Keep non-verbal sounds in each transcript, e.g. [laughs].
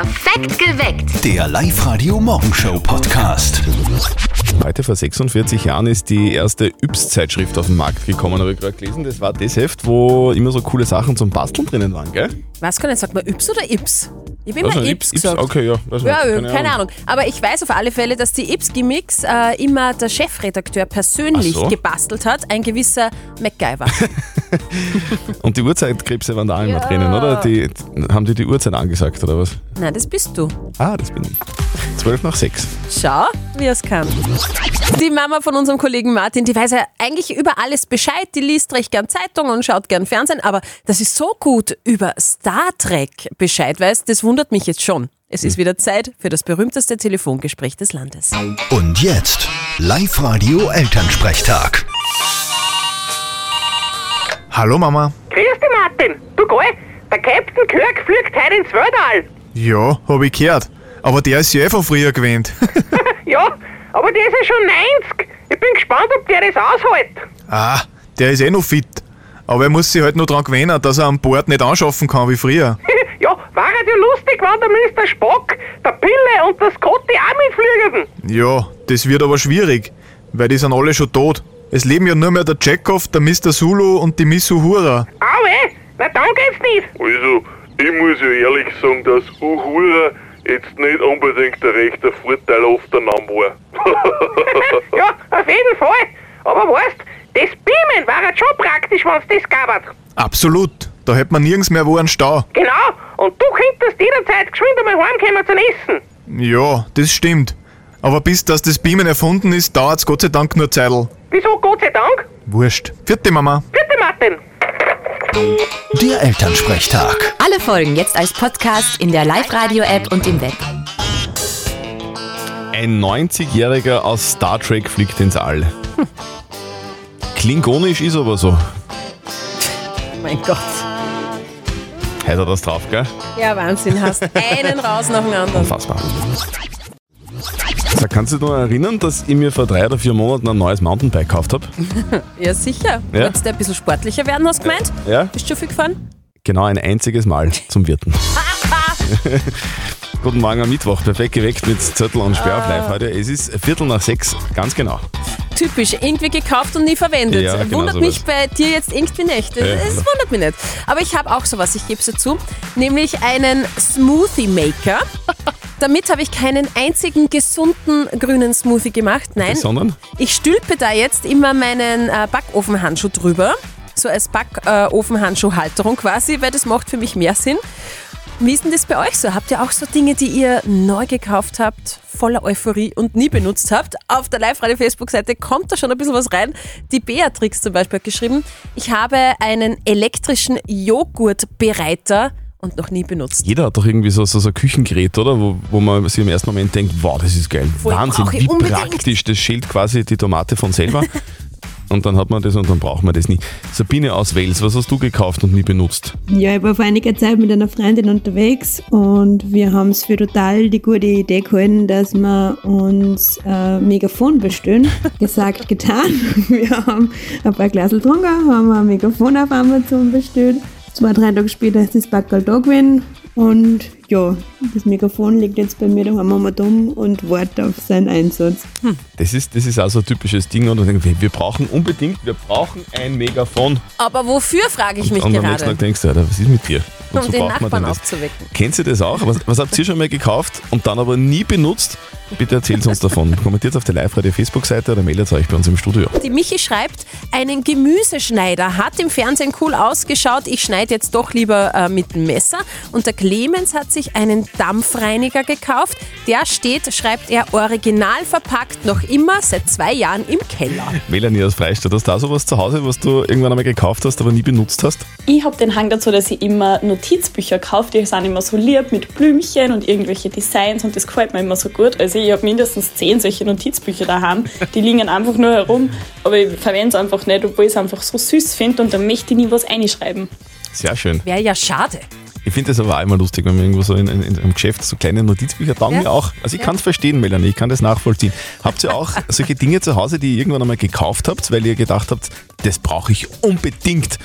Perfekt geweckt. Der Live-Radio-Morgenshow-Podcast. Heute vor 46 Jahren ist die erste Yps-Zeitschrift auf den Markt gekommen, habe ich gerade gelesen. Das war das Heft, wo immer so coole Sachen zum Basteln drinnen waren, gell? Was kann ich sagt man Yps oder Ips? Ich habe Weiß immer nicht, Ips gesagt. Okay, ja. weiß Ja, nicht, keine, Ahnung. Aber ich weiß auf alle Fälle, dass die Ips-Gimmicks äh, immer der Chefredakteur persönlich so. gebastelt hat, ein gewisser MacGyver. [laughs] [laughs] Und die Uhrzeitkrebse waren da auch immer Ja. drinnen, oder? Die, haben die die Uhrzeit angesagt, oder was? Nein, das bist du. Ah, das bin ich. 12 nach 6. Schau, wie es kann. Die Mama von unserem Kollegen Martin, die weiß ja eigentlich über alles Bescheid. Die liest recht gern Zeitung und schaut gern Fernsehen. Aber dass sie so gut über Star Trek Bescheid weiß, das wundert mich jetzt schon. Es ist wieder Zeit für das berühmteste Telefongespräch des Landes. Und jetzt Live-Radio Elternsprechtag. Hallo Mama. Grüß dich, Martin. Du geh, der Captain Kirk fliegt heute ins Weltall. Ja, hab ich gehört. Aber der ist ja eh von früher gewöhnt. [laughs] Ja, aber der ist ja schon 90. Ich bin gespannt, ob der das aushält. ah, der ist eh noch fit. Aber er muss sich halt nur dran gewöhnen, dass er an Bord nicht anschaffen kann wie früher. [laughs] ja, war ja lustig, wenn der Mr. Spock, der Pille und der Scotty auch mitfliegen. Ja, das wird aber schwierig, weil die sind alle schon tot. Es leben ja nur mehr der Chekhov, der Mr. Zulu und die Miss Uhura. Au eh, na dann geht's nicht. Also, ich muss ja ehrlich sagen, dass Uhura jetzt nicht unbedingt der rechte Vorteil auf der Name war. [laughs] ja, auf jeden Fall. Aber weißt, das Beamen war ja schon praktisch, wenn's das gab. Absolut. Da hätte man nirgends mehr wo einen Stau. Genau, und du könntest jederzeit geschwind einmal heimkommen zum Essen. Ja, das stimmt. Aber bis das das Beamen erfunden ist, dauert's Gott sei Dank nur Zeitl. Wieso, Gott sei Dank? Wurscht. Vierte Mama. Bitte, Martin. Der Elternsprechtag. Alle Folgen jetzt als Podcast in der Live-Radio-App und im Web. Ein 90-Jähriger aus Star Trek fliegt ins All. Hm. Klingonisch ist aber so. Mein Gott. Hat er das drauf, gell? Ja, Wahnsinn, hast einen raus nach dem anderen. Unfassbar. So, kannst du dich noch erinnern, dass ich mir vor drei oder vier Monaten ein neues Mountainbike gekauft habe? [laughs] Ja, sicher. Ja. Wolltest du ein bisschen sportlicher werden, hast du gemeint? Ja. Bist du schon viel gefahren? Genau ein einziges Mal zum Wirten. [laughs] [laughs] Guten Morgen am Mittwoch, perfekt geweckt mit Zettel und Sperr auf live heute. Es ist Viertel nach sechs, ganz genau. Typisch, irgendwie gekauft und nie verwendet. Ja, genau wundert sowas. mich bei dir jetzt irgendwie nicht. Es Ja. es wundert mich nicht. Aber ich habe auch sowas, ich gebe es dazu, nämlich einen Smoothie Maker. Damit habe ich keinen einzigen gesunden grünen Smoothie gemacht. Nein, Sondern? ich stülpe da jetzt immer meinen äh, Backofenhandschuh drüber. So als Backofenhandschuhhalterung quasi, weil das macht für mich mehr Sinn. Wie ist denn das bei euch so? Habt ihr auch so Dinge, die ihr neu gekauft habt, voller Euphorie und nie benutzt habt? Auf der Live-Radio-Facebook-Seite kommt da schon ein bisschen was rein. Die Beatrix zum Beispiel hat geschrieben, ich habe einen elektrischen Joghurtbereiter und noch nie benutzt. Jeder hat doch irgendwie so, so, so ein Küchengerät, oder? Wo, wo man sich im ersten Moment denkt, wow, das ist geil. Voll, Wahnsinn, wie unbedingt. praktisch. Das schält quasi die Tomate von selber. [laughs] und dann hat man das und dann braucht man das nie. Sabine aus Wales, was hast du gekauft und nie benutzt? Ja, ich war vor einiger Zeit mit einer Freundin unterwegs und wir haben es für total die gute Idee gehalten, dass wir uns ein Megafon bestellen. [laughs] Gesagt, getan. [laughs] Wir haben ein paar Glas getrunken, haben ein Megafon auf Amazon bestellt. Zwei, drei Tage später ist das Backerl da gewesen und ja, das Megafon liegt jetzt bei mir daheim am Dom und wartet auf seinen Einsatz. Das ist, das ist auch so ein typisches Ding. Und wir, brauchen unbedingt, wir brauchen ein Megafon. Aber wofür, frage ich mich und am nächsten gerade. Tag denkst du, Alter, was ist mit dir? Um Wozu den braucht man Nachbarn aufzuwecken. Kennst du das auch? Was, was habt ihr schon mal gekauft und dann aber nie benutzt? Bitte erzählt uns davon. [laughs] Kommentiert auf der Live-Radio-Facebook-Seite oder meldet euch bei uns im Studio. Die Michi schreibt, einen Gemüseschneider hat im Fernsehen cool ausgeschaut. Ich schneide jetzt doch lieber äh, mit dem Messer. Und der Clemens hat sich einen Dampfreiniger gekauft. Der steht, schreibt er, original verpackt, noch immer seit zwei Jahren im Keller. Melanie aus Freistadt, hast du da sowas zu Hause, was du irgendwann einmal gekauft hast, aber nie benutzt hast? Ich habe den Hang dazu, dass ich immer Notizbücher kaufe. Die sind immer so lieb mit Blümchen und irgendwelche Designs und das gefällt mir immer so gut. Also ich habe mindestens zehn solche Notizbücher daheim. Die liegen einfach nur herum, aber ich verwende es einfach nicht, obwohl ich es einfach so süß finde und dann möchte ich nie was einschreiben. Sehr schön. Wäre ja schade. Ich finde das aber auch immer lustig, wenn man irgendwo so in, in, in einem Geschäft so kleine Notizbücher taugen Ja. mir auch. Also ich kann es verstehen, Melanie, ich kann das nachvollziehen. Habt ihr auch solche Dinge zu Hause, die ihr irgendwann einmal gekauft habt, weil ihr gedacht habt, das brauche ich unbedingt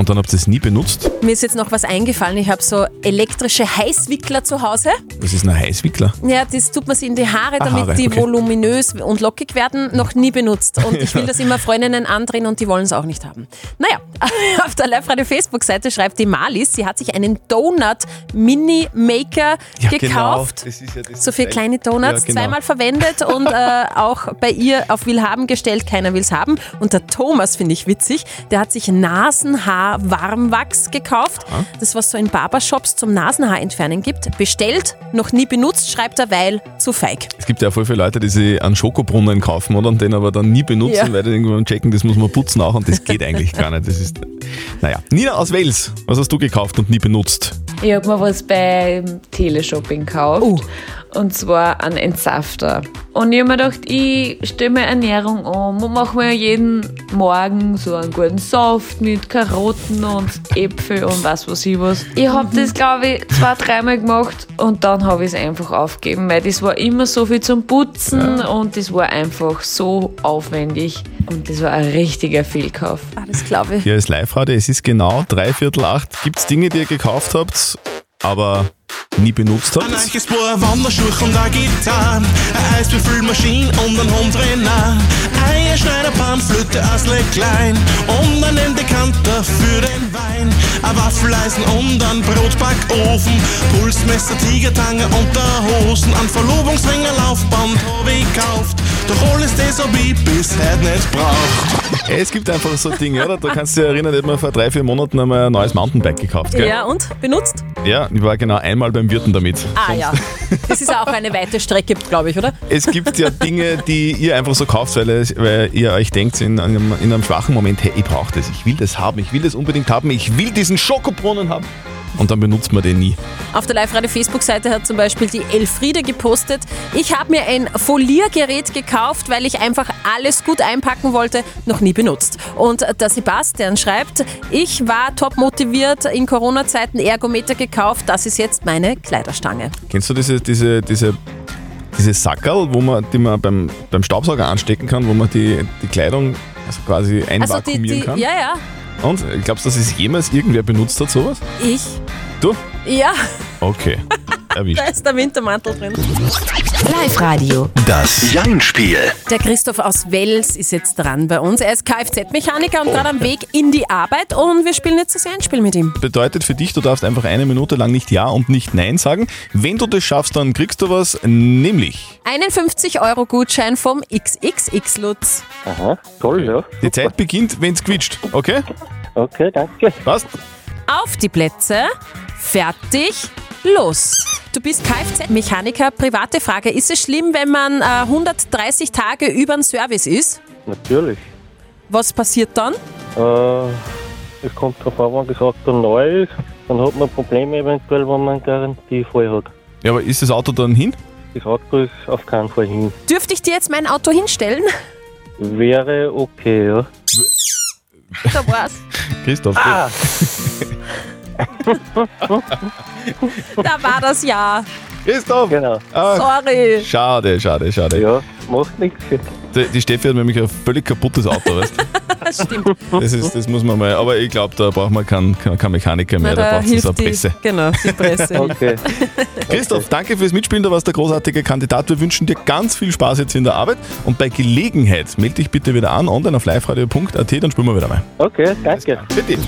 Und dann habt ihr es nie benutzt? Mir ist jetzt noch was eingefallen. Ich habe so elektrische Heißwickler zu Hause. Was ist ein Heißwickler? Ja, das tut man sich in die Haare, Ah, damit Haare, die okay. voluminös und lockig werden. Noch nie benutzt. Und [laughs] ich will das immer Freundinnen andrehen und die wollen es auch nicht haben. Naja, [laughs] auf der Live-Radio-Facebook-Seite schreibt die Malis, sie hat sich einen Donut-Mini-Maker Ja, gekauft. genau. Das ist ja das So für kleine Donuts, Ja, genau. zweimal verwendet und äh, auch bei ihr auf Willhaben gestellt, keiner will es haben. Und der Thomas finde ich witzig, der hat sich Nasenhaar-Warmwachs gekauft, das was so in Barbershops zum Nasenhaar entfernen gibt. Bestellt, noch nie benutzt, schreibt er, weil zu feig. Es gibt ja voll viele Leute, die sich einen Schokobrunnen kaufen oder und den aber dann nie benutzen, Ja. weil die irgendwann checken, das muss man putzen auch und das geht eigentlich gar nicht. Das ist, naja. Nina aus Wales, was hast du gekauft und nie benutzt? Ich habe mir was beim Teleshopping gekauft. Oh. Und zwar einen Entsafter. Und ich habe mir gedacht, ich stelle meine Ernährung um und mache mir jeden Morgen so einen guten Saft mit Karotten und Äpfel und was weiß ich was. Ich habe das, glaube ich, zwei, dreimal gemacht und dann habe ich es einfach aufgegeben, weil das war immer so viel zum Putzen und das war einfach so aufwendig. Und das war ein richtiger Fehlkauf. Ah, das glaube ich. Hier ist Live-Radio, es ist genau dreiviertel acht. Gibt es Dinge, die ihr gekauft habt, aber nie benutzt habt? Ein neues Paar Wanderschuhe und eine Gitarre, eine Eisbefüllmaschine und ein Hundrenner, eine Schneiderpanflöte aus klein und ein Dekanter für den Wein, ein Waffeleisen und ein Brotbackofen, Pulsmesser, Tigertange und der Hosen, ein Verlobungsring, ein Laufband hab ich gekauft, doch alles das hab ich bis heute nicht braucht. Es gibt einfach so Dinge, oder? Du kannst dich erinnern, ich hab mir vor drei, vier Monaten einmal ein neues Mountainbike gekauft, gell? Ja, und? Benutzt? Ja, ich war genau einmal beim Wirten damit. Ah ja. Das ist auch eine weite Strecke, glaube ich, oder? Es gibt ja Dinge, die ihr einfach so kauft, weil, es, weil ihr euch denkt in einem, in einem schwachen Moment, hey, ich brauche das, ich will das haben, ich will das unbedingt haben, ich will diesen Schokobrunnen haben. Und dann benutzt man den nie. Auf der Live-Radio-Facebook-Seite hat zum Beispiel die Elfriede gepostet, ich habe mir ein Foliergerät gekauft, weil ich einfach alles gut einpacken wollte, noch nie benutzt. Und der Sebastian schreibt, ich war top motiviert, in Corona-Zeiten Ergometer gekauft, das ist jetzt meine Kleiderstange. Kennst du diese, diese, diese, diese Sackerl, wo man, die man beim, beim Staubsauger anstecken kann, wo man die, die Kleidung also quasi Also die, einvakuumieren die, kann? ja, ja, Und glaubst du, dass es jemals irgendwer benutzt hat, sowas? ich, Du? ja, Okay. Erwischt. [laughs] da ist der Wintermantel drin. Live-Radio. Das Jein-Spiel. Der Christoph aus Wels ist jetzt dran bei uns. Er ist Kfz-Mechaniker und gerade am Weg in die Arbeit und wir spielen jetzt das Einspiel mit ihm. Bedeutet für dich, du darfst einfach eine Minute lang nicht Ja und nicht Nein sagen. Wenn du das schaffst, dann kriegst du was, nämlich Einen 50-Euro-Gutschein vom XXX-Lutz. Aha, toll, ja. die Zeit beginnt, wenn es quietscht. Okay? Okay, danke. Passt? Auf die Plätze, fertig, los. Du bist Kfz-Mechaniker. Private Frage, ist es schlimm, wenn man äh, 130 Tage über den Service ist? Natürlich. Was passiert dann? Äh, es kommt darauf an, wenn das Auto neu ist, dann hat man Probleme eventuell, wenn man Garantie voll hat. Ja, aber ist das Auto dann hin? Das Auto ist auf keinen Fall hin. Dürfte ich dir jetzt mein Auto hinstellen? Wäre okay, ja. Da war's. Christoph. Ah. [laughs] Da war das Ja. Christoph! Genau. Ah, Sorry. Schade, schade, schade. Ja, macht nichts. Die, die Steffi hat nämlich ein völlig kaputtes Auto, weißt du? [laughs] Das stimmt. Das, ist, das muss man mal. Aber ich glaube, da braucht man keinen kein, kein Mechaniker mehr, da, braucht es eine die, Presse. Genau, die [laughs] Presse. Okay. [laughs] Christoph, danke fürs Mitspielen, du warst der großartige Kandidat. Wir wünschen dir ganz viel Spaß jetzt in der Arbeit und bei Gelegenheit melde dich bitte wieder an, online auf liveradio.at, dann spielen wir wieder mal. Okay, danke. Bitte.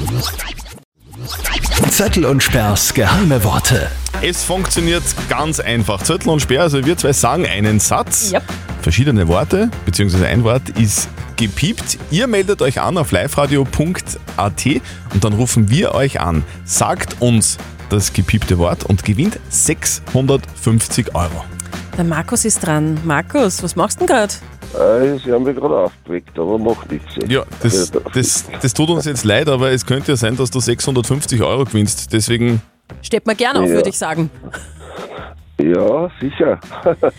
Zettel und Sperrs geheime Worte. Es funktioniert ganz einfach. Zettel und Sperr, also wir zwei sagen einen Satz, Yep. Verschiedene Worte, beziehungsweise ein Wort ist gepiept. Ihr meldet euch an auf liveradio.at und dann rufen wir euch an. Sagt uns das gepiepte Wort und gewinnt 650 Euro. Der Markus ist dran. Markus, was machst du denn gerade? Äh, Sie haben mich gerade aufgeweckt, aber macht nichts. Ja, das, das, das tut uns jetzt leid, aber es könnte ja sein, dass du 650 Euro gewinnst. Deswegen Steht mir gerne auf, Ja. würde ich sagen. Ja, sicher. [laughs]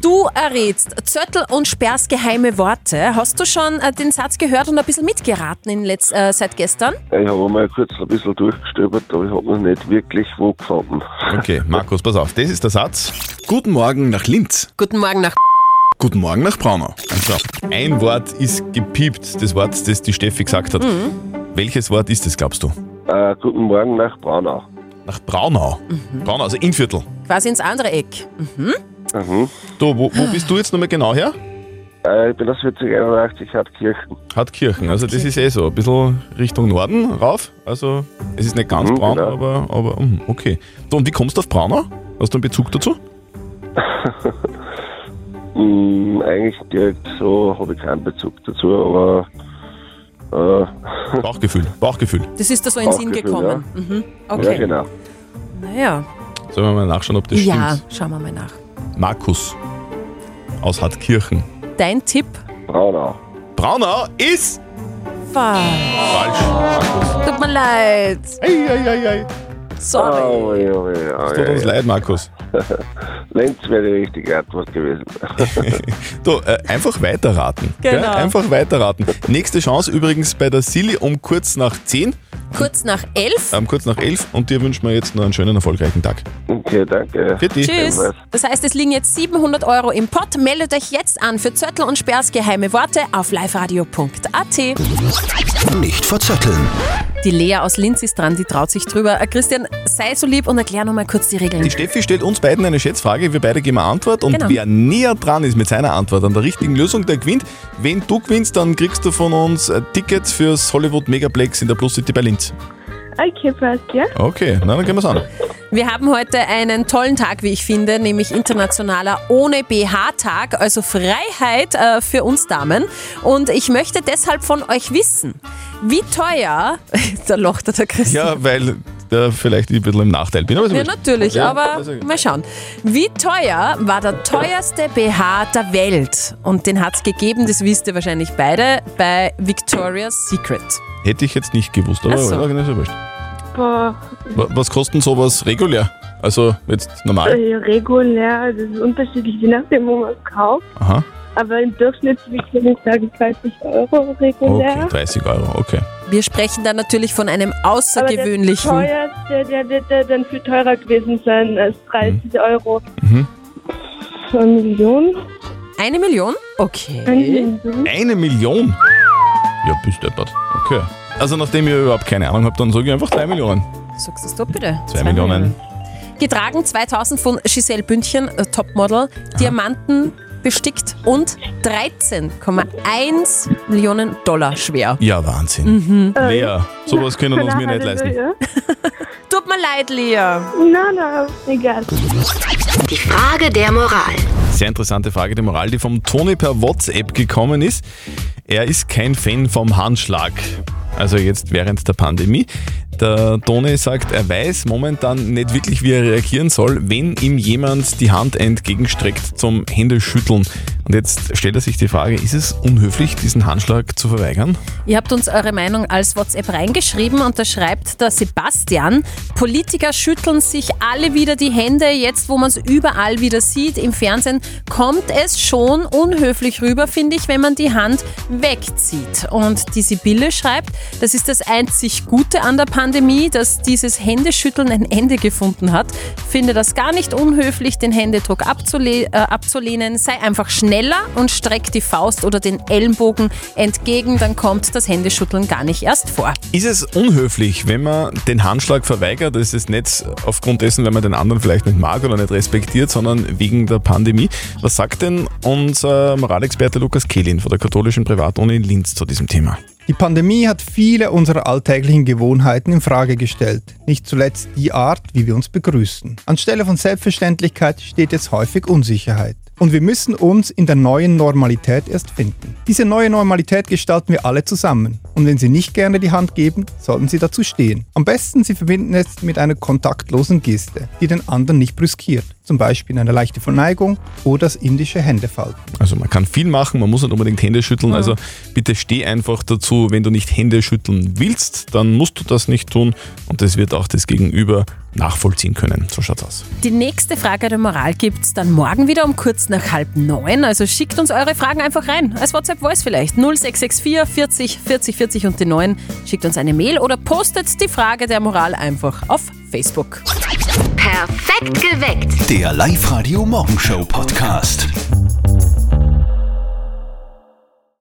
Du errätst Zöttl und Sperrs geheime Worte. Hast du schon äh, den Satz gehört und ein bisschen mitgeraten in letz äh, seit gestern? Ich habe mal kurz ein bisschen durchgestöbert, aber ich habe noch nicht wirklich wo gefunden. [laughs] Okay, Markus, pass auf, das ist der Satz. Guten Morgen nach Linz. Guten Morgen nach Guten Morgen nach Braunau. Also, ein Wort ist gepiept, das Wort, das die Steffi gesagt hat. Welches Wort ist es, glaubst du? Äh, guten Morgen nach Braunau. Nach Braunau. Braunau, also Innviertel. Quasi ins andere Eck. Mhm. Mhm. Du, wo, wo bist du jetzt nochmal genau her? Äh, ich bin aus 4081 Hartkirchen. Hartkirchen, also das ist eh so, ein bisschen Richtung Norden rauf. Also es ist nicht ganz Mhm, braun, genau. aber, aber mhm, okay. So, und wie kommst du auf Braunau? Hast du einen Bezug dazu? Hm, [laughs] eigentlich direkt so habe ich keinen Bezug dazu, aber äh, Bauchgefühl, Bauchgefühl. Das ist da so in den Sinn gekommen. Mhm. ja Okay. genau. Naja. Sollen wir mal nachschauen, ob das Ja, stimmt? schauen wir mal nach. Markus aus Hartkirchen. Dein Tipp? Braunau. Braunau ist Falsch. falsch. Markus. Tut mir leid. Ei, ei, ei, ei. Sorry. Oh, ja, ja, Es tut uns leid, Markus. [laughs] Lenz wäre die richtige Antwort gewesen. [laughs] Du, äh, einfach weiterraten. Genau. Gell? Einfach weiterraten. Nächste Chance übrigens bei der Silly um kurz nach 10, Kurz nach elf. ähm, kurz nach 11 und dir wünschen wir jetzt noch einen schönen, erfolgreichen Tag. Okay, danke. Für dich. Tschüss. Das heißt, es liegen jetzt 700 Euro im Pott. Meldet euch jetzt an für Zöttl und Sperrs geheime Worte auf liveradio.at. Nicht verzetteln. Die Lea aus Linz ist dran, die traut sich drüber. Äh, Christian, sei so lieb und erklär nochmal kurz die Regeln. Die Steffi stellt uns beiden eine Schätzfrage, wir beide geben eine Antwort und Genau. wer näher dran ist mit seiner Antwort an der richtigen Lösung, der gewinnt. Wenn du gewinnst, dann kriegst du von uns äh, Tickets fürs Hollywood Megaplex in der Plus City bei Linz. Okay, passt, ja. Okay, na, dann gehen wir's an. Wir haben heute einen tollen Tag, wie ich finde, nämlich internationaler ohne BH-Tag, also Freiheit äh, für uns Damen. Und ich möchte deshalb von euch wissen, wie teuer, [laughs] da lacht der Christian. Ja, weil da vielleicht ich ein bisschen im Nachteil bin. Aber ist Ja, natürlich, Ja, aber mal schauen. Wie teuer war der teuerste BH der Welt? Und den hat es gegeben, das wisst ihr wahrscheinlich beide, bei Victoria's Secret. Hätte ich jetzt nicht gewusst, aber Ach so. ja, ist ja wurscht. Boah, Was kostet sowas regulär? Also jetzt normal? äh, regulär, das ist unterschiedlich, je nachdem, wo man es kauft. Aha, Aber im Durchschnitt würde ich sagen 30 Euro regulär. okay, 30 Euro, okay. Wir sprechen dann natürlich von einem Aber außergewöhnlichen. der teuerste, der wird ja dann viel teurer gewesen sein als 30 Euro. Mhm. Eine Million? Eine Million? Okay. Eine Million. Eine Million? Ja, bist deppert. Okay. Also nachdem ihr überhaupt keine Ahnung habt, dann sage ich einfach 2 Millionen. Sagst du es doch bitte? Zwei Millionen. Getragen 2000 von Giselle Bündchen, äh, Topmodel, Diamanten bestickt und 13,1 Millionen Dollar schwer. Ja, Wahnsinn. Mhm. Lea, sowas können wir uns mir nicht leisten. [laughs] Tut mir leid, Lea. Nein, nein, egal. Die Frage der Moral. Sehr interessante Frage der Moral, die vom Toni per WhatsApp gekommen ist. Er ist kein Fan vom Handschlag. Also jetzt während der Pandemie. Der Toni sagt, er weiß momentan nicht wirklich, wie er reagieren soll, wenn ihm jemand die Hand entgegenstreckt zum Händeschütteln. Und jetzt stellt er sich die Frage, ist es unhöflich, diesen Handschlag zu verweigern? Ihr habt uns eure Meinung als WhatsApp reingeschrieben und da schreibt der Sebastian, Politiker schütteln sich alle wieder die Hände, jetzt wo man es überall wieder sieht im Fernsehen, kommt es schon unhöflich rüber, finde ich, wenn man die Hand wegzieht. Und die Sibylle schreibt, das ist das einzig Gute an der Pandemie, dass dieses Händeschütteln ein Ende gefunden hat. Finde das gar nicht unhöflich, den Händedruck abzule äh, abzulehnen. Sei einfach schneller und streck die Faust oder den Ellenbogen entgegen, dann kommt das Händeschütteln gar nicht erst vor. Ist es unhöflich, wenn man den Handschlag verweigert? Das ist nicht aufgrund dessen, wenn man den anderen vielleicht nicht mag oder nicht respektiert, sondern wegen der Pandemie. Was sagt denn unser Moralexperte Lukas Kehlin von der katholischen Privatuni in Linz zu diesem Thema? Die Pandemie hat viele unserer alltäglichen Gewohnheiten in Frage gestellt. Nicht zuletzt die Art, wie wir uns begrüßen. Anstelle von Selbstverständlichkeit steht jetzt häufig Unsicherheit. Und wir müssen uns in der neuen Normalität erst finden. Diese neue Normalität gestalten wir alle zusammen. Und wenn Sie nicht gerne die Hand geben, sollten Sie dazu stehen. Am besten Sie verbinden es mit einer kontaktlosen Geste, die den anderen nicht brüskiert. Zum Beispiel eine leichte Verneigung oder das indische Händefalten. Also man kann viel machen, man muss nicht unbedingt Hände schütteln. Also bitte steh einfach dazu, wenn du nicht Hände schütteln willst, dann musst du das nicht tun und das wird auch das Gegenüber nachvollziehen können. So schaut's aus. Die nächste Frage der Moral gibt's dann morgen wieder um kurz nach halb neun. Also schickt uns eure Fragen einfach rein. Als WhatsApp-Voice vielleicht. 0664 40 40 40 und die 9. Schickt uns eine Mail oder postet die Frage der Moral einfach auf Facebook. Perfekt geweckt. Der Live-Radio Morgenshow Podcast.